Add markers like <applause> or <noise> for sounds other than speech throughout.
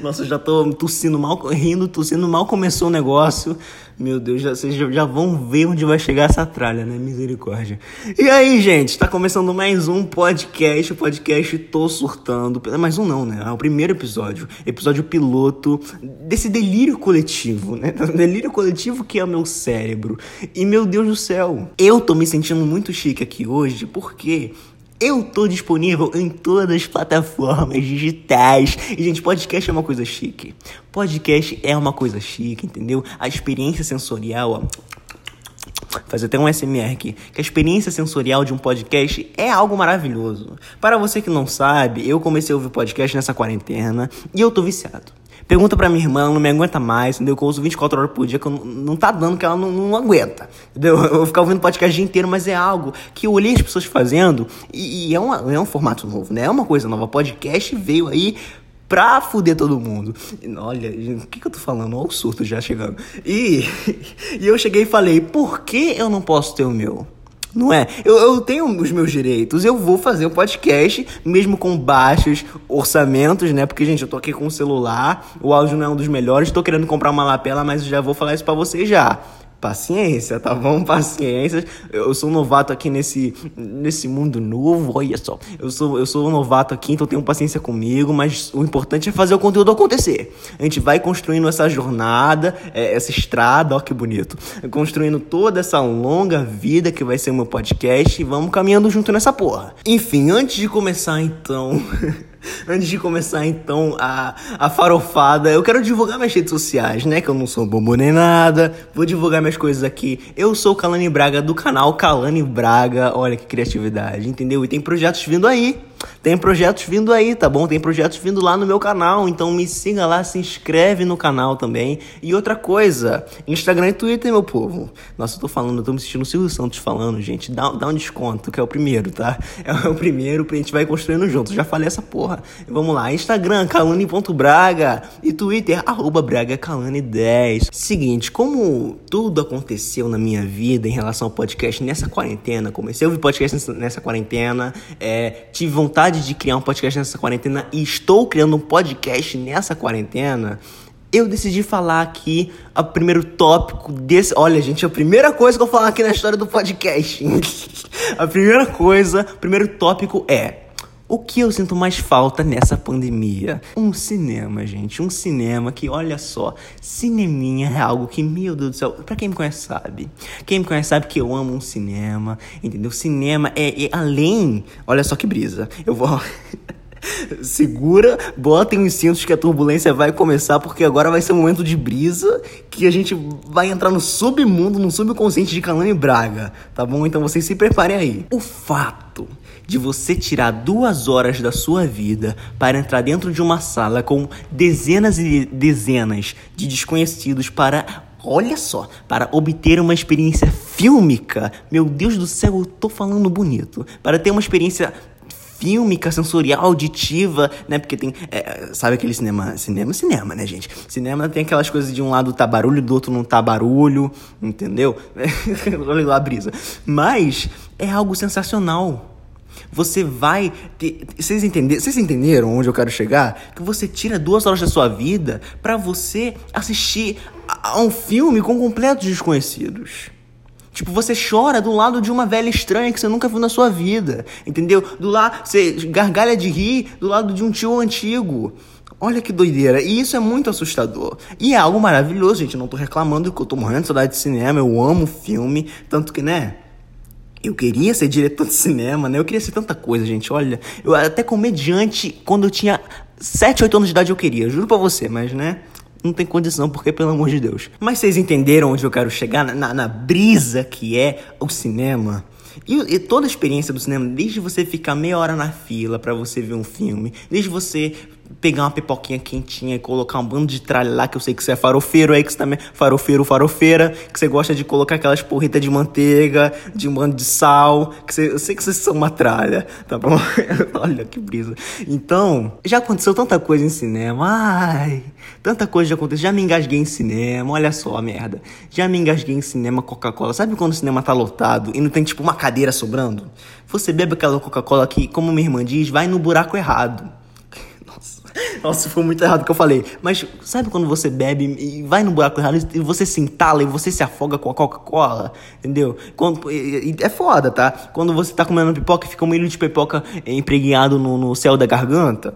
Nossa, eu já tô tossindo mal, rindo, tossindo mal começou o negócio. Meu Deus, já, vocês já vão ver onde vai chegar essa tralha, né? Misericórdia. E aí, gente, tá começando mais um podcast, o podcast Tô Surtando. Mais um não, né? É o primeiro episódio. Episódio piloto desse delírio coletivo, né? <laughs> Delírio coletivo que é o meu cérebro. E meu Deus do céu, eu tô me sentindo muito chique aqui hoje, porque eu tô disponível em todas as plataformas digitais. E, gente, podcast é uma coisa chique. Podcast é uma coisa chique, entendeu? A experiência sensorial, ó. Fazer até um SMR aqui. Que a experiência sensorial de um podcast é algo maravilhoso. Para você que não sabe, eu comecei a ouvir podcast nessa quarentena e eu tô viciado. Pergunta pra minha irmã, ela não me aguenta mais, entendeu? Que eu uso 24 horas por dia, que eu não, não tá dando, que ela não, não aguenta, entendeu? Eu vou ficar ouvindo podcast o dia inteiro, mas é algo que eu olhei as pessoas fazendo e, e é, uma, é um formato novo, né? É uma coisa nova. Podcast veio aí pra fuder todo mundo. Olha, o que, que eu tô falando? Olha o surto já chegando. E, <laughs> e eu cheguei e falei, por que eu não posso ter o meu? Não é? Eu, eu tenho os meus direitos, eu vou fazer um podcast, mesmo com baixos orçamentos, né? Porque, gente, eu tô aqui com o celular, o áudio não é um dos melhores, tô querendo comprar uma lapela, mas já vou falar isso pra vocês já paciência, tá bom? <laughs> Paciência. Eu sou novato aqui nesse, nesse mundo novo, olha só. Eu sou, eu sou novato aqui, então tenham paciência comigo, mas o importante é fazer o conteúdo acontecer. A gente vai construindo essa jornada, é, essa estrada, ó que bonito. Construindo toda essa longa vida que vai ser o meu podcast e vamos caminhando junto nessa porra. Enfim, antes de começar então. <laughs> <laughs> Antes de começar então a, a farofada, eu quero divulgar minhas redes sociais, né? Que eu não sou bobo nem nada. Vou divulgar minhas coisas aqui. Eu sou o Kalani Braga do canal Kalani Braga. Olha que criatividade, entendeu? E tem projetos vindo aí. Tem projetos vindo aí, tá bom? Tem projetos vindo lá no meu canal, então me siga lá, se inscreve no canal também. E outra coisa, Instagram e Twitter, meu povo. Nossa, eu tô falando, eu tô me sentindo o Silvio Santos falando, gente. Dá, dá um desconto, que é o primeiro, tá? <laughs> É o primeiro, a gente vai construindo juntos. Já falei essa porra. Vamos lá, Instagram, calane.braga e Twitter, arroba bragacalane10. Seguinte, como tudo aconteceu na minha vida em relação ao podcast nessa quarentena, comecei a ouvir podcast nessa quarentena, é, tive vontade vontade de criar um podcast nessa quarentena e estou criando um podcast nessa quarentena, eu decidi falar aqui o primeiro tópico desse. Olha, gente, a primeira coisa que eu vou falar aqui na história do podcast. <laughs> a primeira coisa, o primeiro tópico é. O que eu sinto mais falta nessa pandemia? Um cinema, gente. Um cinema que, olha só, cineminha é algo que, meu Deus do céu, pra quem me conhece sabe. Quem me conhece sabe que eu amo um cinema, entendeu? Cinema é, é além. Olha só que brisa. Eu vou. <laughs> Segura, botem os cintos que a turbulência vai começar, porque agora vai ser um momento de brisa que a gente vai entrar no submundo, no subconsciente de Calane Braga, tá bom? Então vocês se preparem aí. O fato de você tirar duas horas da sua vida para entrar dentro de uma sala com dezenas e dezenas de desconhecidos para Olha só, para obter uma experiência fílmica, meu Deus do céu, eu tô falando bonito. Para ter uma experiência fílmica, sensorial, auditiva, né? Porque tem. É, sabe aquele cinema? Cinema, cinema, né, gente? Cinema tem aquelas coisas de um lado tá barulho, do outro não tá barulho, entendeu? <laughs> Olha lá a brisa. Mas é algo sensacional. Você vai ter. Vocês, entender, vocês entenderam onde eu quero chegar? Que você tira duas horas da sua vida para você assistir a um filme com completos desconhecidos. Tipo, você chora do lado de uma velha estranha que você nunca viu na sua vida. Entendeu? Do lado, você gargalha de rir do lado de um tio antigo. Olha que doideira. E isso é muito assustador. E é algo maravilhoso, gente. Eu não tô reclamando que eu tô morrendo de saudade de cinema. Eu amo filme. Tanto que, né? Eu queria ser diretor de cinema, né? Eu queria ser tanta coisa, gente. Olha, eu até comediante, quando eu tinha 7, 8 anos de idade, eu queria. Juro pra você, mas, né? Não tem condição, porque pelo amor de Deus. Mas vocês entenderam onde eu quero chegar? Na, na brisa que é o cinema? E, e, toda a experiência do cinema, desde você ficar meia hora na fila para você ver um filme, desde você pegar uma pipoquinha quentinha e colocar um bando de tralha lá, que eu sei que você é farofeiro aí, que você também é farofeiro, farofeira, que você gosta de colocar aquelas porritas de manteiga, de um bando de sal, que você, eu sei que vocês são uma tralha, tá bom? <laughs> Olha que brisa. Então, já aconteceu tanta coisa em cinema, ai, tanta coisa já aconteceu, já me engasguei em cinema, olha só a merda. Já me engasguei em cinema Coca-Cola. Sabe quando o cinema tá lotado e não tem tipo uma cadeira sobrando? Você bebe aquela Coca-Cola que, como minha irmã diz, vai no buraco errado. Nossa, foi muito errado o que eu falei. Mas sabe quando você bebe e vai no buraco errado e você se entala e você se afoga com a Coca-Cola? Entendeu? Quando, e, e é foda, tá? Quando você tá comendo pipoca e fica um milho de pipoca empregueado no, no céu da garganta.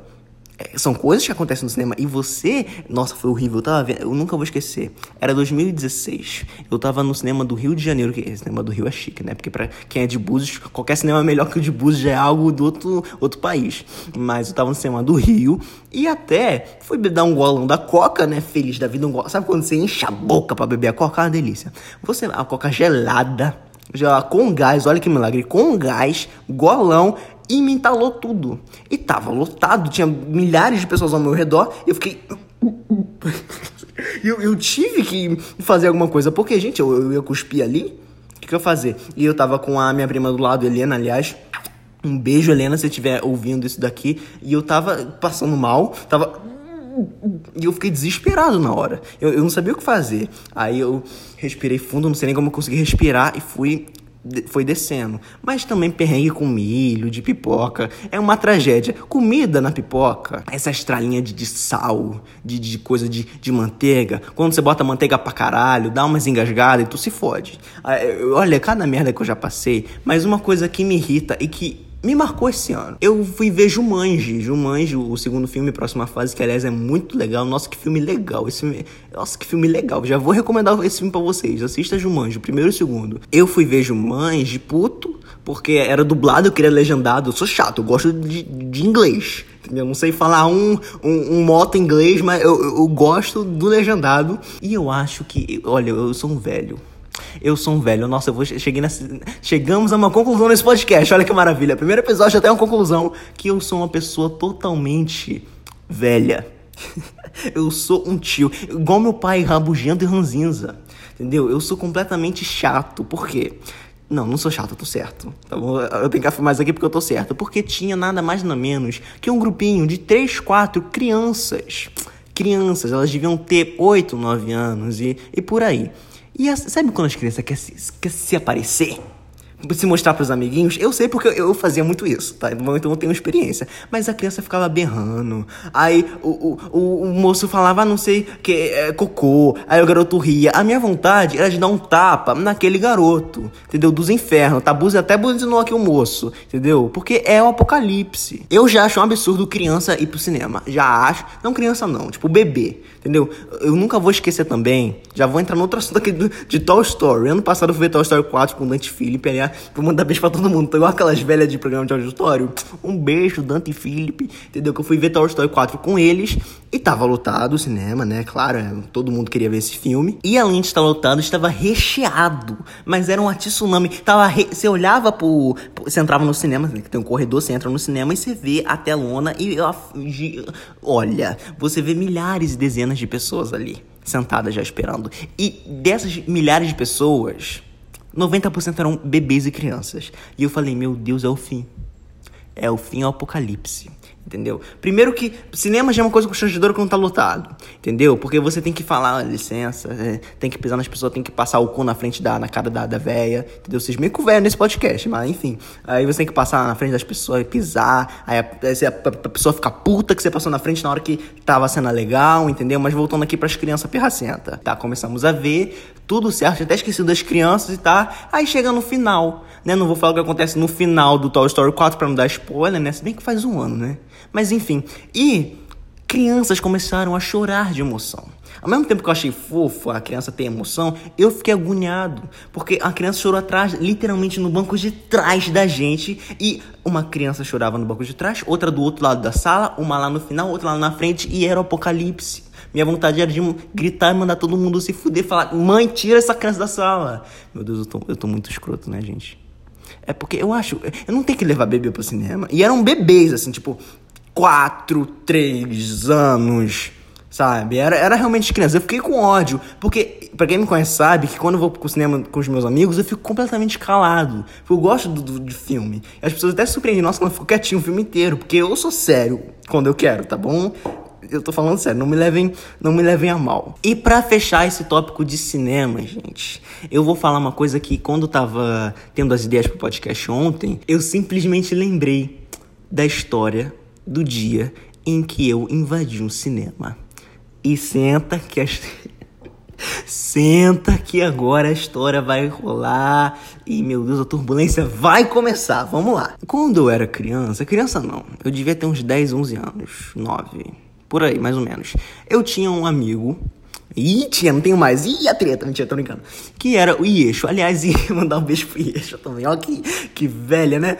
É, são coisas que acontecem no cinema. E você, nossa, foi horrível. Eu tava vendo, eu nunca vou esquecer. Era 2016. Eu tava no cinema do Rio de Janeiro, que o cinema do Rio é chique, né? Porque pra quem é de Búzios, qualquer cinema melhor que o de Búzios já é algo do outro, outro país. Mas eu tava no cinema do Rio e até fui dar um golão da Coca, né? Feliz da vida, um golão. Sabe quando você enche a boca pra beber a Coca? É uma delícia. Você, a Coca gelada, já com gás, olha que milagre, com gás, golão e me entalou tudo. E tava lotado, tinha milhares de pessoas ao meu redor. Eu fiquei. <laughs> eu, eu tive que fazer alguma coisa, porque, gente, eu, eu ia cuspir ali. O que, que eu ia fazer? E eu tava com a minha prima do lado, Helena, aliás. Um beijo, Helena, se estiver ouvindo isso daqui. E eu tava passando mal, tava. E eu fiquei desesperado na hora. Eu, eu não sabia o que fazer. Aí eu respirei fundo, não sei nem como eu consegui respirar e fui foi descendo. Mas também perrengue com milho, de pipoca. É uma tragédia. Comida na pipoca, essa estralinha de, de sal, de, de coisa de, de manteiga. Quando você bota manteiga pra caralho, dá umas engasgadas e tu se fode. Ah, olha, cada merda que eu já passei. Mas uma coisa que me irrita e que me marcou esse ano. Eu fui ver Jumanji, Jumanji, o segundo filme, próxima fase, que aliás é muito legal. Nossa, que filme legal. Esse filme, nossa, que filme legal. Já vou recomendar esse filme para vocês. Assista Jumanji, o primeiro e o segundo. Eu fui ver Jumanji, puto, porque era dublado, eu queria legendado. Eu sou chato, eu gosto de, de inglês. Eu não sei falar um, um, um moto inglês, mas eu, eu gosto do legendado. E eu acho que, olha, eu sou um velho. Eu sou um velho. Nossa, eu vou cheguei nessa, chegamos a uma conclusão nesse podcast. Olha que maravilha. Primeiro episódio até uma conclusão que eu sou uma pessoa totalmente velha. <laughs> eu sou um tio, igual meu pai, rabugento e ranzinza. Entendeu? Eu sou completamente chato. Por quê? Não, não sou chato, eu tô certo. Tá bom? Eu tenho que afirmar isso aqui porque eu tô certo. Porque tinha nada mais nada menos que um grupinho de três, quatro crianças. Crianças, elas deviam ter 8, 9 anos e, e por aí. E sabe quando as crianças querem se, quer se aparecer? se mostrar para os amiguinhos, eu sei porque eu, fazia muito isso, tá? Então eu tenho experiência. Mas a criança ficava berrando. Aí o, o, o moço falava, ah, não sei, que é cocô. Aí o garoto ria. A minha vontade era de dar um tapa naquele garoto, entendeu? Dos infernos, tá? Até buzinou aqui o moço, entendeu? Porque é o apocalipse. Eu já acho um absurdo criança ir pro cinema. Já acho. Não criança não, tipo bebê, entendeu? Eu nunca vou esquecer também. Já vou entrar no outro assunto aqui do, de Toy Story. Ano passado eu fui ver Toy Story 4 com o Dante Phillips, aliás Vou mandar beijo pra todo mundo. Tô igual aquelas velhas de programa de auditório. Um beijo, Dante Felipe. Entendeu? Que eu fui ver Toy Story 4 com eles. E tava lotado o cinema, né? Claro, é, todo mundo queria ver esse filme. E além de estar lotado, estava recheado. Mas era um tsunami. Tava re... Você olhava pro. Você entrava no cinema, que tem um corredor, você entra no cinema e você vê a telona e. Olha, você vê milhares e dezenas de pessoas ali sentadas já esperando. E dessas milhares de pessoas, 90% eram bebês e crianças. E eu falei, meu Deus, é o fim. É o fim, é o apocalipse. Entendeu? Primeiro que cinema já é uma coisa constrangedora quando tá lotado. Entendeu? Porque você tem que falar, ah, licença, é, tem que pisar nas pessoas, tem que passar o cu na frente da na cara da, da véia. Entendeu? Vocês meio que velho nesse podcast, mas enfim. Aí você tem que passar na frente das pessoas pisar. Aí a, a, a, pessoa fica puta que você passou na frente na hora que tava sendo legal, entendeu? Mas voltando aqui pras crianças pirracenta. Tá, começamos a ver tudo certo, até esqueci das crianças e tá. Aí chega no final, né? Não vou falar o que acontece no final do Toy Story 4 pra não dar spoiler, né? Se bem que faz um ano, né? Mas enfim. E crianças começaram a chorar de emoção. Ao mesmo tempo que eu achei fofo a criança ter emoção, eu fiquei agoniado. Porque a criança chorou atrás, literalmente no banco de trás da gente. E uma criança chorava no banco de trás, outra do outro lado da sala, uma lá no final, outra lá na frente, e era o apocalipse. Minha vontade era de gritar e mandar todo mundo se fuder, falar: mãe, tira essa criança da sala. Meu Deus, eu tô, eu tô muito escroto, né, gente? É porque eu acho. Eu não tenho que levar bebê pro cinema. E eram bebês, assim, tipo, quatro, três anos, sabe? Era, era realmente criança. Eu fiquei com ódio, porque, pra quem me conhece sabe, que quando eu vou pro cinema com os meus amigos, eu fico completamente calado. Eu gosto do, do, de filme. As pessoas até surpreendem, nossa, quando eu fico quietinho o filme inteiro, porque eu sou sério quando eu quero, tá bom? eu tô falando sério, não me levem, não me levem a mal. E para fechar esse tópico de cinema, gente, eu vou falar uma coisa que quando eu tava tendo as ideias pro podcast ontem, eu simplesmente lembrei da história do dia em que eu invadi um cinema. E senta que a... <laughs> Senta que agora a história vai rolar e, meu Deus, a turbulência vai começar. Vamos lá. Quando eu era criança, criança não, eu devia ter uns 10, 11 anos, 9, por aí, mais ou menos. Eu tinha um amigo Ih, tinha, não tenho mais. Ih, a treta, mentira, tô brincando. Que era o Ieixo. Aliás, <laughs> ia mandar um beijo pro Ieixo também. Ó, que, que velha, né?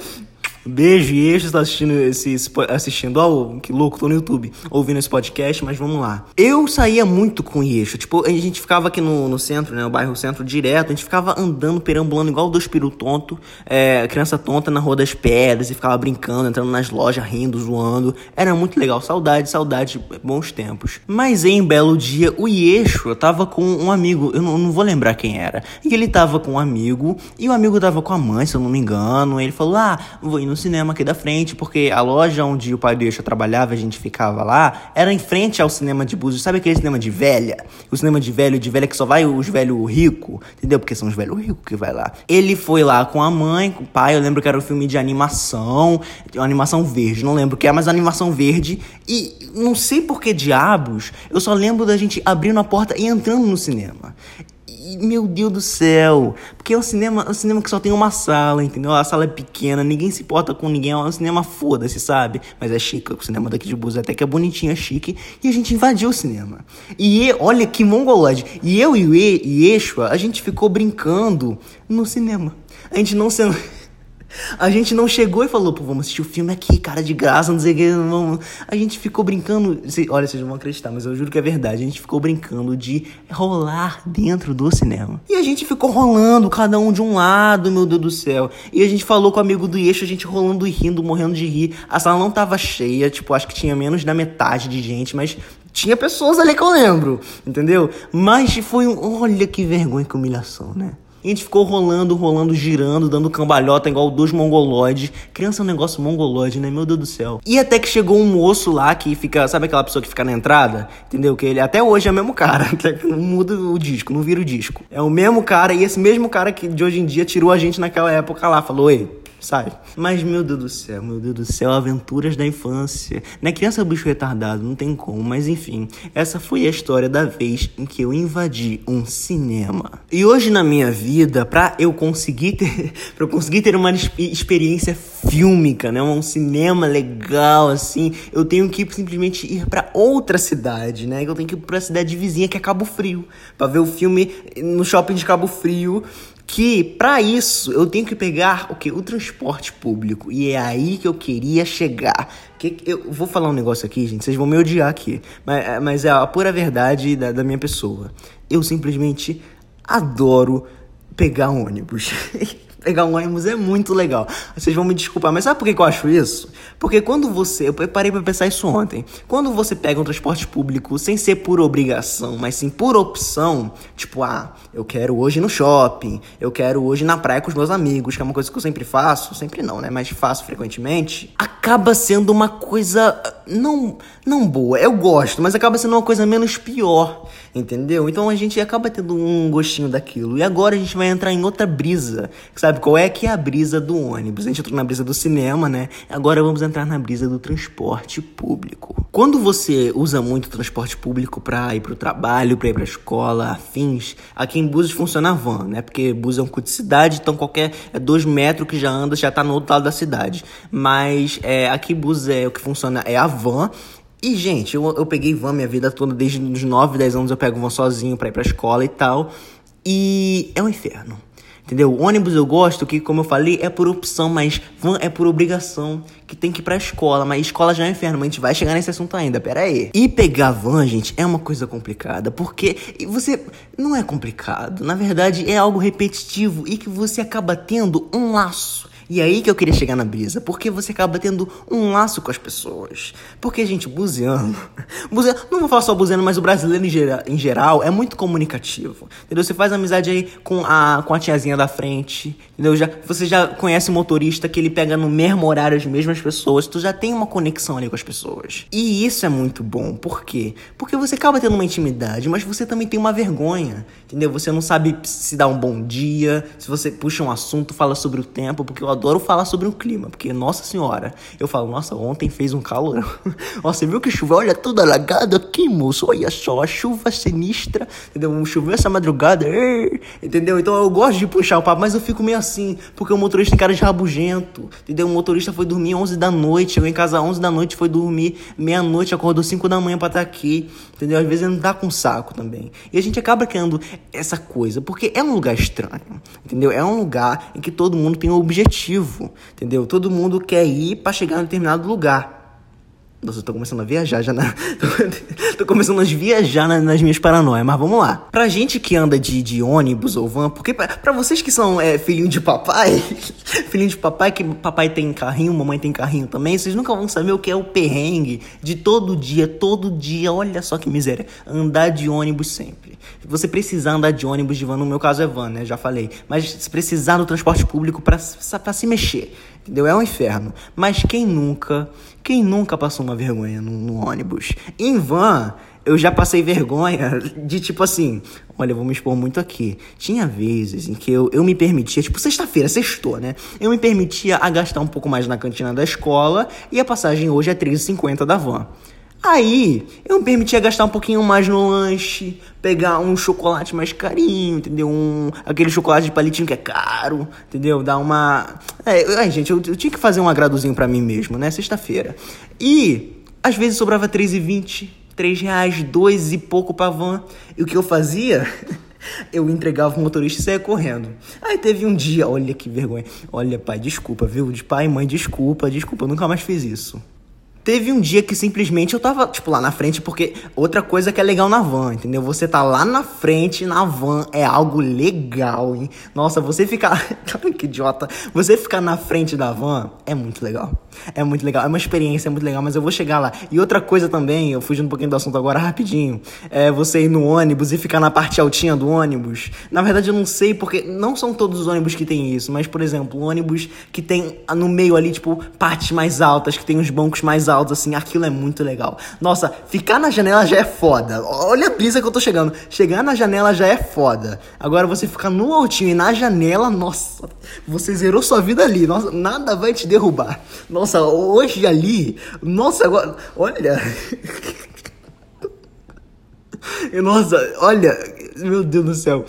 Beijo, e está assistindo esse, assistindo, ó, que louco, tô no YouTube, ouvindo esse podcast, mas vamos lá. Eu saía muito com o Eixo, tipo, a gente ficava aqui no, no centro, né, no bairro centro direto, a gente ficava andando, perambulando igual dois peru tonto, é, criança tonta na Rua das Pedras, e ficava brincando, entrando nas lojas, rindo, zoando. Era muito legal, saudade, saudade, bons tempos. Mas em belo dia, o Eixo, eu tava com um amigo, eu não, não vou lembrar quem era, e ele tava com um amigo, e o amigo tava com a mãe, se eu não me engano, ele falou, ah, vou ir no cinema aqui da frente, porque a loja onde o pai do Eixo trabalhava, a gente ficava lá, era em frente ao cinema de Búzios. Sabe aquele cinema de velha? O cinema de velho, de velha que só vai os velhos ricos, entendeu? Porque são os velhos ricos que vai lá. Ele foi lá com a mãe, com o pai, eu lembro que era um filme de animação, uma animação verde, não lembro o que é, mas animação verde. E não sei por que diabos, eu só lembro da gente abrindo a porta e entrando no cinema meu Deus do céu. Porque é um cinema, é um cinema que só tem uma sala, entendeu? A sala é pequena, ninguém se importa com ninguém. É um cinema foda-se, sabe? Mas é chique. O cinema daqui de Búzios até que é bonitinho, é chique. E a gente invadiu o cinema. E olha que mongolode. E eu e Yeshua, a gente ficou brincando no cinema. A gente não se... <laughs> A gente não chegou e falou, pô, vamos assistir o filme aqui, cara, de graça, não sei o que. Vamos. A gente ficou brincando. Olha, vocês não vão acreditar, mas eu juro que é verdade. A gente ficou brincando de rolar dentro do cinema. E a gente ficou rolando, cada um de um lado, meu Deus do céu. E a gente falou com o amigo do eixo, a gente rolando e rindo, morrendo de rir. A sala não tava cheia, tipo, acho que tinha menos da metade de gente, mas tinha pessoas ali que eu lembro, entendeu? Mas foi um. Olha que vergonha, que humilhação, né? E a gente ficou rolando, rolando, girando, dando cambalhota igual dois mongoloides. Criança é um negócio mongoloide, né? Meu Deus do céu. E até que chegou um moço lá que fica, sabe aquela pessoa que fica na entrada? Entendeu? Que ele até hoje é o mesmo cara. <laughs> Não muda o disco, não vira o disco. É o mesmo cara e esse mesmo cara que de hoje em dia tirou a gente naquela época lá. Falou, ei, sabe? Mas, meu Deus do céu, meu Deus do céu, aventuras da infância. Né? Criança é bicho retardado, não tem como, mas enfim. Essa foi a história da vez em que eu invadi um cinema. E hoje na minha vida, pra eu conseguir ter, <laughs> pra eu conseguir ter uma experiência fílmica, né? Um cinema legal, assim, eu tenho que simplesmente ir para outra cidade, né? Eu tenho que ir pra cidade vizinha, que é Cabo Frio, para ver o filme no shopping de Cabo Frio que para isso eu tenho que pegar o que o transporte público e é aí que eu queria chegar. Que eu vou falar um negócio aqui, gente, vocês vão me odiar aqui, mas, mas é a pura verdade da, da minha pessoa. Eu simplesmente adoro pegar ônibus. <laughs> pegar um ônibus é muito legal. Vocês vão me desculpar, mas sabe por que eu acho isso? Porque quando você. Eu parei pra pensar isso ontem. Quando você pega um transporte público sem ser por obrigação, mas sim por opção, tipo, ah, eu quero hoje no shopping, eu quero hoje na praia com os meus amigos, que é uma coisa que eu sempre faço, sempre não, né? Mas faço frequentemente, acaba sendo uma coisa não, não boa. Eu gosto, mas acaba sendo uma coisa menos pior, entendeu? Então a gente acaba tendo um gostinho daquilo. E agora a gente vai entrar em outra brisa, sabe? qual é que é a brisa do ônibus. A gente entrou na brisa do cinema, né? Agora vamos entrar na brisa do transporte público. Quando você usa muito transporte público para ir pro trabalho, para ir pra escola, afins, aqui em Búzios funciona a van, né? Porque Búzios é um cu de cidade, então qualquer é dois metros que já anda já tá no outro lado da cidade. Mas é, aqui Búzios é o que funciona é a van e, gente, eu, eu peguei van minha vida toda, desde os 9, 10 anos eu pego van sozinho pra ir pra escola e tal. E é um inferno. Entendeu? Ônibus eu gosto que, como eu falei, é por opção, mas van é por obrigação, que tem que ir pra escola. Mas escola já é um inferno, mas a gente vai chegar nesse assunto ainda, pera aí. E pegar van, gente, é uma coisa complicada, porque você... Não é complicado, na verdade é algo repetitivo e que você acaba tendo um laço e aí que eu queria chegar na brisa, porque você acaba tendo um laço com as pessoas. Porque, gente, buziano, <laughs> Buzeno, não vou falar só buzeno, mas o brasileiro em, gera, em geral é muito comunicativo. Entendeu? Você faz amizade aí com a, com a tiazinha da frente. Entendeu? Já, você já conhece o motorista que ele pega no mesmo horário as mesmas pessoas. Tu já tem uma conexão ali com as pessoas. E isso é muito bom. Por quê? Porque você acaba tendo uma intimidade, mas você também tem uma vergonha. Entendeu? Você não sabe se dá um bom dia, se você puxa um assunto, fala sobre o tempo, porque eu adoro falar sobre o clima. Porque, nossa senhora, eu falo, nossa, ontem fez um calor. <laughs> Nossa, viu que chuva? Olha, tudo alagado aqui, moço. Olha só, a chuva sinistra. Entendeu? Choveu essa madrugada. Entendeu? Então eu gosto de puxar o papo, mas eu fico meio assim, porque o motorista tem cara de rabugento. Entendeu? O motorista foi dormir 11 da noite, chegou em casa 11 da noite, foi dormir meia-noite, acordou 5 da manhã para estar tá aqui. Entendeu? Às vezes ele não tá com saco também. E a gente acaba criando essa coisa, porque é um lugar estranho. Entendeu? É um lugar em que todo mundo tem um objetivo. Entendeu? Todo mundo quer ir para chegar em determinado lugar. Nossa, eu tô começando a viajar já na. <laughs> tô começando a viajar na, nas minhas paranoias, mas vamos lá. Pra gente que anda de, de ônibus ou van, porque pra, pra vocês que são é, filhinho de papai, <laughs> filhinho de papai, que papai tem carrinho, mamãe tem carrinho também, vocês nunca vão saber o que é o perrengue de todo dia, todo dia, olha só que miséria, andar de ônibus sempre. Você precisar andar de ônibus de van, no meu caso é van, né? Já falei. Mas se precisar do transporte público pra se mexer, entendeu? É um inferno. Mas quem nunca quem nunca passou uma vergonha no, no ônibus? Em van, eu já passei vergonha de tipo assim, olha, eu vou me expor muito aqui. Tinha vezes em que eu, eu me permitia, tipo, sexta-feira, sextou, né? Eu me permitia a gastar um pouco mais na cantina da escola e a passagem hoje é R$13,50 da van. Aí, eu me permitia gastar um pouquinho mais no lanche, pegar um chocolate mais carinho, entendeu? Um, aquele chocolate de palitinho que é caro, entendeu? Dar uma. É, ai, gente, eu, eu, tinha que fazer um agradozinho para mim mesmo, né? Sexta-feira. E, às vezes sobrava R$3,20, 3 reais, dois e pouco pra van. E o que eu fazia? <laughs> Eu entregava o motorista e saía correndo. Aí teve um dia, olha que vergonha. Olha, pai, desculpa, viu? De pai, mãe, desculpa, desculpa, eu nunca mais fiz isso. Teve um dia que simplesmente eu tava, tipo, lá na frente, porque outra coisa que é legal na van, entendeu? Você tá lá na frente, na van, é algo legal, hein? Nossa, você ficar. <laughs> que idiota. Você ficar na frente da van é muito legal. É muito legal. É uma experiência muito legal, mas eu vou chegar lá. E outra coisa também, eu fugindo um pouquinho do assunto agora rapidinho. É você ir no ônibus e ficar na parte altinha do ônibus. Na verdade, eu não sei, porque não são todos os ônibus que tem isso, mas, por exemplo, ônibus que tem no meio ali, tipo, partes mais altas, que tem os bancos mais altos altos, assim, aquilo é muito legal. Nossa, ficar na janela já é foda. Olha a brisa que eu tô chegando. Chegar na janela já é foda. Agora você ficar no altinho e na janela, nossa, você zerou sua vida ali. Nossa, nada vai te derrubar. Nossa, hoje ali, nossa, agora, olha. <laughs> <laughs> Nossa, olha, meu Deus do céu.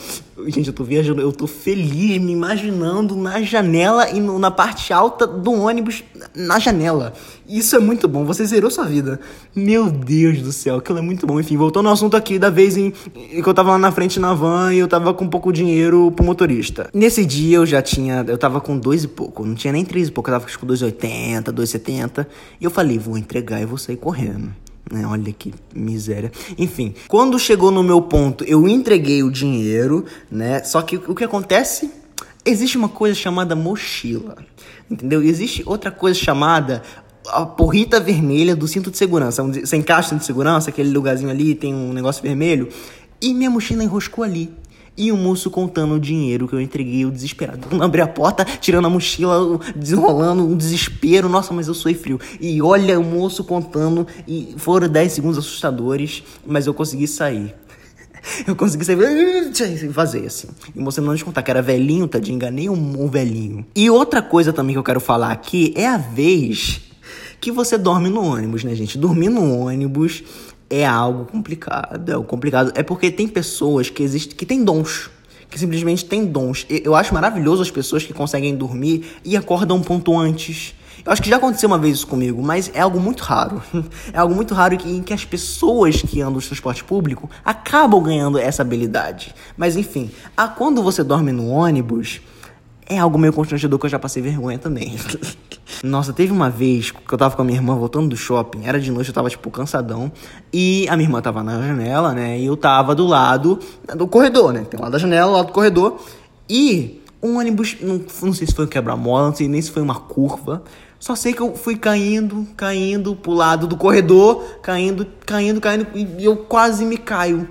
Gente, eu tô viajando, eu tô feliz me imaginando na janela e no, na parte alta do ônibus, na janela. Isso é muito bom, você zerou sua vida. Meu Deus do céu, aquilo é muito bom. Enfim, voltando ao assunto aqui da vez em, em que eu tava lá na frente na van e eu tava com pouco dinheiro pro motorista. Nesse dia eu já tinha, eu tava com dois e pouco, não tinha nem três e pouco, eu tava com 2,80, 2,70. E eu falei, vou entregar e vou sair correndo. Né? Olha que miséria. Enfim, quando chegou no meu ponto, eu entreguei o dinheiro, né? Só que o que acontece? Existe uma coisa chamada mochila, entendeu? Existe outra coisa chamada a porrita vermelha do cinto de segurança. Você encaixa o cinto de segurança, aquele lugarzinho ali, tem um negócio vermelho. E minha mochila enroscou ali. E o moço contando o dinheiro que eu entreguei, o desesperado. Eu abri a porta, tirando a mochila, desenrolando, um desespero. Nossa, mas eu sou frio. E olha o moço contando, e foram 10 segundos assustadores, mas eu consegui sair. <laughs> Eu consegui sair fazer assim. E você não te contar que era velhinho, tadinho, enganei um, um velhinho. E outra coisa também que eu quero falar aqui é a vez que você dorme no ônibus, né, gente? Dormir no ônibus é algo complicado. É algo complicado. É porque tem pessoas que existem que têm dons. Que simplesmente têm dons. Eu acho maravilhoso as pessoas que conseguem dormir e acordam um ponto antes. Eu acho que já aconteceu uma vez isso comigo, mas é algo muito raro. <laughs> É algo muito raro em que as pessoas que andam no transporte público acabam ganhando essa habilidade. Mas enfim, a, quando você dorme no ônibus, é algo meio constrangedor que eu já passei vergonha também. <laughs> Nossa, teve uma vez que eu tava com a minha irmã voltando do shopping, era de noite, eu tava, tipo, cansadão, e a minha irmã tava na janela, né, e eu tava do lado do corredor, né, tem lá da janela, lá do corredor, e um ônibus, não, não sei se foi um quebra-mola, não sei nem se foi uma curva, Só sei que eu fui caindo, caindo pro lado do corredor, caindo, caindo, caindo, e eu quase me caio.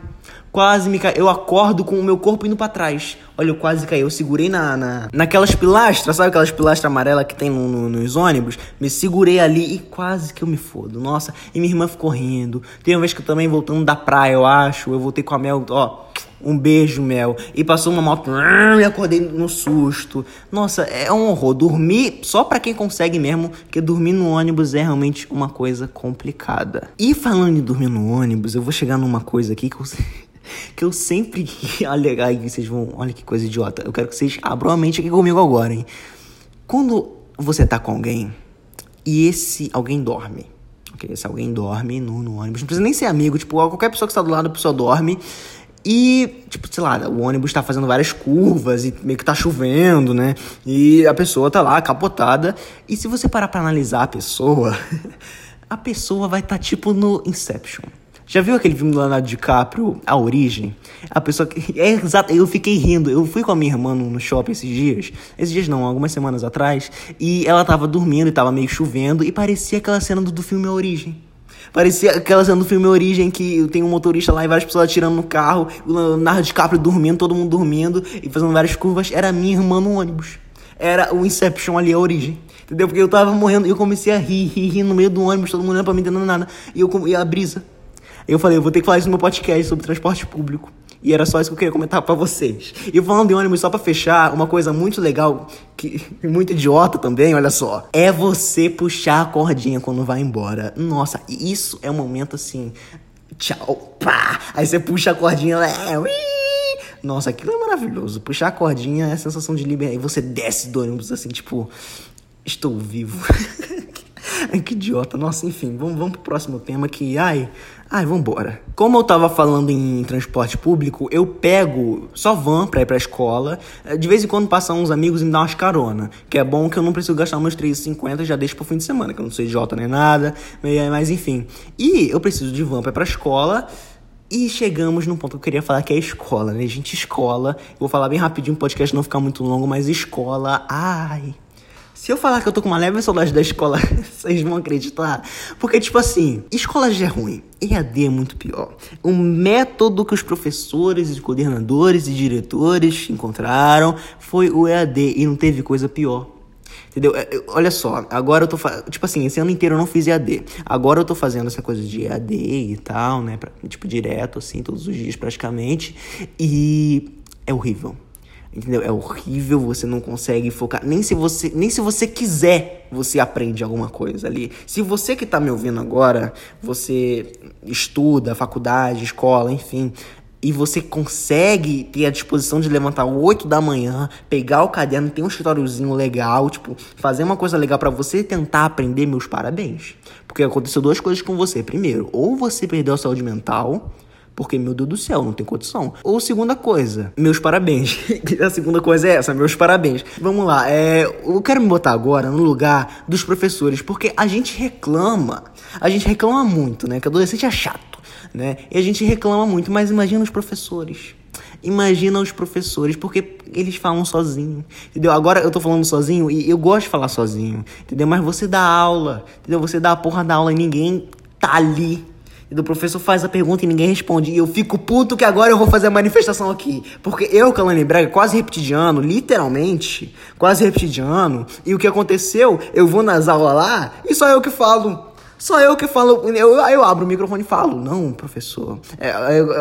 Quase me caio. Eu acordo com o meu corpo indo para trás. Olha, eu quase caí. Eu segurei na, na, naquelas pilastras, sabe aquelas pilastras amarelas que tem no, no, nos ônibus? Me segurei ali e quase que eu me fodo. Nossa, e minha irmã ficou rindo. Tem uma vez que eu também voltando da praia, eu acho. Eu voltei com a Mel, ó. Um beijo, Mel. E passou uma moto <laughs> e acordei no susto. Nossa, é um horror. Dormir, só para quem consegue mesmo, que dormir no ônibus é realmente uma coisa complicada. E falando em dormir no ônibus, eu vou chegar numa coisa aqui que eu que eu sempre. <laughs> Olha aí, vocês vão. Olha que coisa idiota. Eu quero que vocês abram a mente aqui comigo agora, hein? Quando você tá com alguém e esse alguém dorme. Ok? Esse alguém dorme no, no ônibus. Não precisa nem ser amigo, tipo, qualquer pessoa que está do lado, a pessoa dorme. E, tipo, sei lá, o ônibus tá fazendo várias curvas e meio que tá chovendo, né? E a pessoa tá lá, capotada. E se você parar pra analisar a pessoa, <laughs> a pessoa vai estar tá, tipo no Inception. Já viu aquele filme do Leonardo DiCaprio, A Origem? A pessoa que. É exato, eu fiquei rindo. Eu fui com a minha irmã no shopping esses dias. Esses dias não, algumas semanas atrás. E ela tava dormindo e tava meio chovendo. E parecia aquela cena do, do filme A Origem. Parecia aquela cena do filme Origem que tem um motorista lá e várias pessoas atirando no carro, o Leonardo DiCaprio dormindo, todo mundo dormindo e fazendo várias curvas. Era a minha irmã no ônibus. Era o Inception ali, a origem. Entendeu? Porque eu tava morrendo e eu comecei a rir, rir, rir no meio do ônibus, todo mundo olhando pra mim, entendendo nada. E, eu, e a brisa. Eu falei, eu vou ter que falar isso no meu podcast sobre transporte público. E era só isso que eu queria comentar para vocês. E falando de ônibus, só para fechar, uma coisa muito legal, que <laughs> muito idiota também, olha só. É você puxar a cordinha quando vai embora. Nossa, isso é um momento assim. Tchau, pá! Aí você puxa a cordinha lá. É, Nossa, aquilo é maravilhoso. Puxar a cordinha é a sensação de liberdade. E você desce do ônibus assim, tipo, estou vivo. <laughs> Que idiota. Nossa, enfim, vamos, vamos pro próximo tema que, ai, ai, vambora. Como eu tava falando em transporte público, eu pego só van pra ir pra escola. De vez em quando passam uns amigos e me dão umas carona. Que é bom que eu não preciso gastar meus 3,50 já deixo pro fim de semana, que eu não sou idiota nem nada. Mas enfim. E eu preciso de van pra ir pra escola. E chegamos num ponto que eu queria falar que é escola, né? Gente, escola. Eu vou falar bem rapidinho, o podcast não ficar muito longo, mas escola. Ai, se eu falar que eu tô com uma leve saudade da escola, <laughs> vocês vão acreditar. Porque, tipo assim, escola já é ruim. EAD é muito pior. O método que os professores, e coordenadores e diretores encontraram foi o EAD e não teve coisa pior. Entendeu? É, olha só, agora eu tô fazendo. Tipo assim, esse ano inteiro eu não fiz EAD. Agora eu tô fazendo essa coisa de EAD e tal, né? Pra, tipo, direto, assim, todos os dias praticamente. E é horrível. Entendeu? É horrível, você não consegue focar. Nem se você, nem se você quiser, você aprende alguma coisa ali. Se você que está me ouvindo agora, você estuda, faculdade, escola, enfim, e você consegue ter a disposição de levantar 8 da manhã, pegar o caderno, ter um escritóriozinho legal, tipo, fazer uma coisa legal para você tentar aprender, meus parabéns. Porque aconteceu duas coisas com você. Primeiro, ou você perdeu a saúde mental, porque, meu Deus do céu, não tem condição. Ou segunda coisa, meus parabéns. <laughs> a segunda coisa é essa, meus parabéns. Vamos lá, é, eu quero me botar agora no lugar dos professores, porque a gente reclama, a gente reclama muito, né? Que adolescente é chato, né? E a gente reclama muito, mas imagina os professores. Imagina os professores, porque eles falam sozinho, entendeu? Agora eu tô falando sozinho e eu gosto de falar sozinho, entendeu? Mas você dá aula, entendeu? Você dá a porra da aula e ninguém tá ali e do professor faz a pergunta e ninguém responde. E eu fico puto que agora eu vou fazer a manifestação aqui. Porque eu, Kalani Brega, quase repetidiano, literalmente, quase repetidiano. E o que aconteceu? Eu vou nas aulas lá e só eu que falo. Só eu que falo. Eu, eu abro o microfone e falo. Não, professor. É,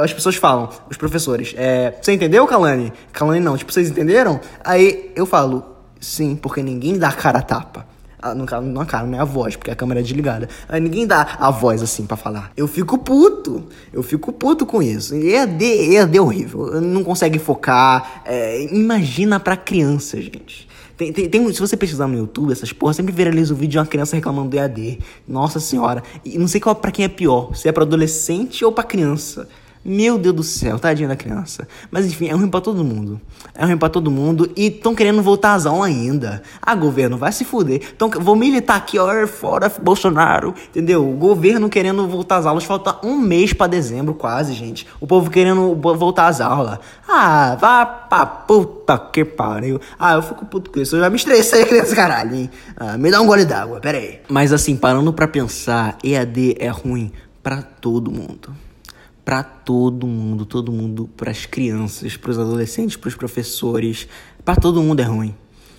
as pessoas falam, os professores. É, você entendeu, Kalani? Kalani não. Tipo, vocês entenderam? Aí eu falo, sim, porque ninguém dá cara a tapa. Ah, no caso, não a cara, não é a voz, porque a câmera é desligada. Aí ninguém dá a voz assim para falar. Eu fico puto. Eu fico puto com isso. EAD, EAD é horrível. Não consegue focar. É, imagina pra criança, gente. Tem, tem, tem, se você pesquisar no YouTube, essas porra, sempre viraliza o vídeo de uma criança reclamando do EAD. Nossa senhora. E não sei qual pra quem é pior. Se é pra adolescente ou pra criança. Meu Deus do céu, tadinha da criança. Mas enfim, é ruim pra todo mundo. É ruim pra todo mundo e estão querendo voltar às aulas ainda. Ah, governo, vai se fuder. Então, vou militar aqui, ó, fora Bolsonaro, entendeu? O governo querendo voltar às aulas. Falta um mês pra dezembro, quase, gente. O povo querendo voltar às aulas. Ah, vá pra puta que pariu. Ah, eu fico puto com isso. Eu já me estressei com esse caralho, hein? Ah, me dá um gole d'água, pera aí. Mas assim, parando pra pensar, EAD é ruim pra todo mundo para todo mundo, todo mundo, para as crianças, para os adolescentes, para os professores, para todo mundo é ruim.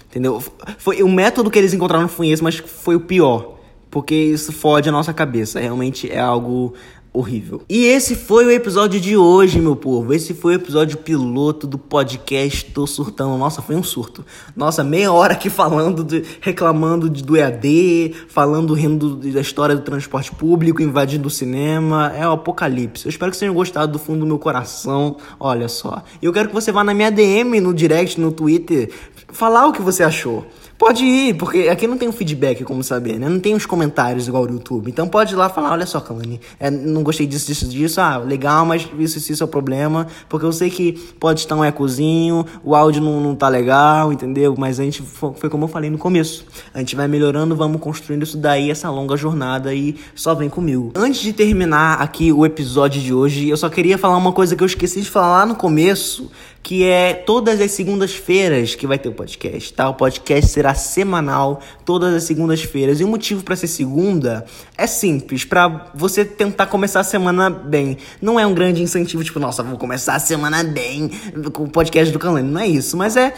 Entendeu? Foi o método que eles encontraram foi esse, mas foi o pior, porque isso fode a nossa cabeça. Realmente é algo horrível. E esse foi o episódio de hoje, meu povo. Esse foi o episódio piloto do podcast Tô Surtando. Nossa, foi um surto. Nossa, meia hora aqui falando, de, reclamando de, do EAD, falando, rindo da história do transporte público, invadindo o cinema. É o apocalipse. Eu espero que vocês tenham gostado do fundo do meu coração. Olha só. Eu quero que você vá na minha DM, no direct, no Twitter, falar o que você achou. Pode ir, porque aqui não tem um feedback, como saber, né? Não tem os comentários igual no YouTube. Então pode ir lá falar, olha só, Kalani, é, não gostei disso, disso, disso. Ah, legal, mas isso, isso, isso é o problema. Porque eu sei que pode estar um ecozinho, o áudio não, não tá legal, entendeu? Mas a gente, foi como eu falei no começo. A gente vai melhorando, vamos construindo isso daí, essa longa jornada e só vem comigo. Antes de terminar aqui o episódio de hoje, eu só queria falar uma coisa que eu esqueci de falar lá no começo, que é todas as segundas-feiras que vai ter o podcast, tá? O podcast será semanal, todas as segundas-feiras. E o motivo para ser segunda é simples, para você tentar começar a semana bem. Não é um grande incentivo, tipo, nossa, vou começar a semana bem com o podcast do Calani. Não é isso, mas é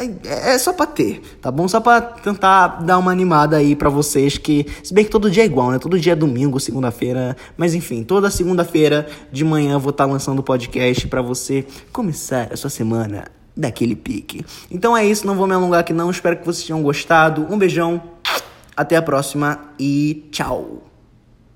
é, é só pra ter, tá bom? Só pra tentar dar uma animada aí pra vocês que, se bem que todo dia é igual, né? Todo dia é domingo, segunda-feira, mas enfim, toda segunda-feira de manhã eu vou estar tá lançando o podcast para você começar a sua semana daquele pique. Então é isso, não vou me alongar aqui não, espero que vocês tenham gostado. Um beijão, até a próxima e tchau.